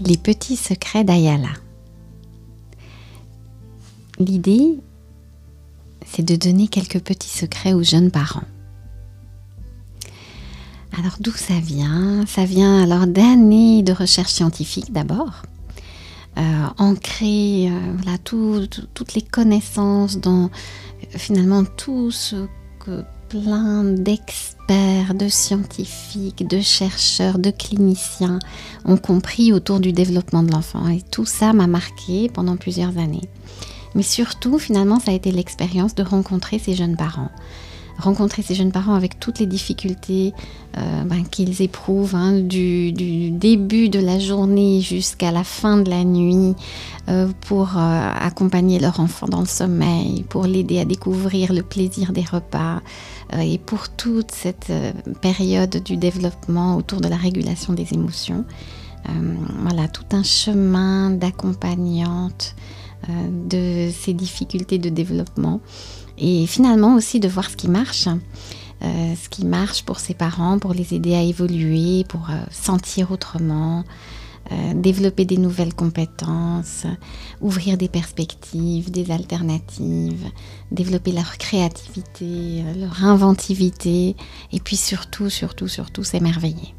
Les petits secrets d'Ayala. L'idée, c'est de donner quelques petits secrets aux jeunes parents. Alors d'où ça vient? Ça vient alors d'années de recherche scientifique d'abord, euh, ancrer euh, toutes les connaissances dans finalement tout ce plein d'experts, de scientifiques, de chercheurs, de cliniciens ont compris autour du développement de l'enfant. Et tout ça m'a marqué pendant plusieurs années. Mais surtout, finalement, ça a été l'expérience de rencontrer ces jeunes parents. Rencontrer ces jeunes parents avec toutes les difficultés euh, ben, qu'ils éprouvent, hein, du, début de la journée jusqu'à la fin de la nuit, euh, pour euh, accompagner leur enfant dans le sommeil, pour l'aider à découvrir le plaisir des repas, et pour toute cette période du développement autour de la régulation des émotions. voilà, tout un chemin d'accompagnante de ces difficultés de développement et finalement aussi de voir ce qui marche. Euh, ce qui marche pour ses parents, pour les aider à évoluer, pour euh, sentir autrement, développer des nouvelles compétences, ouvrir des perspectives, des alternatives, développer leur créativité, leur inventivité, et puis surtout, surtout, surtout s'émerveiller.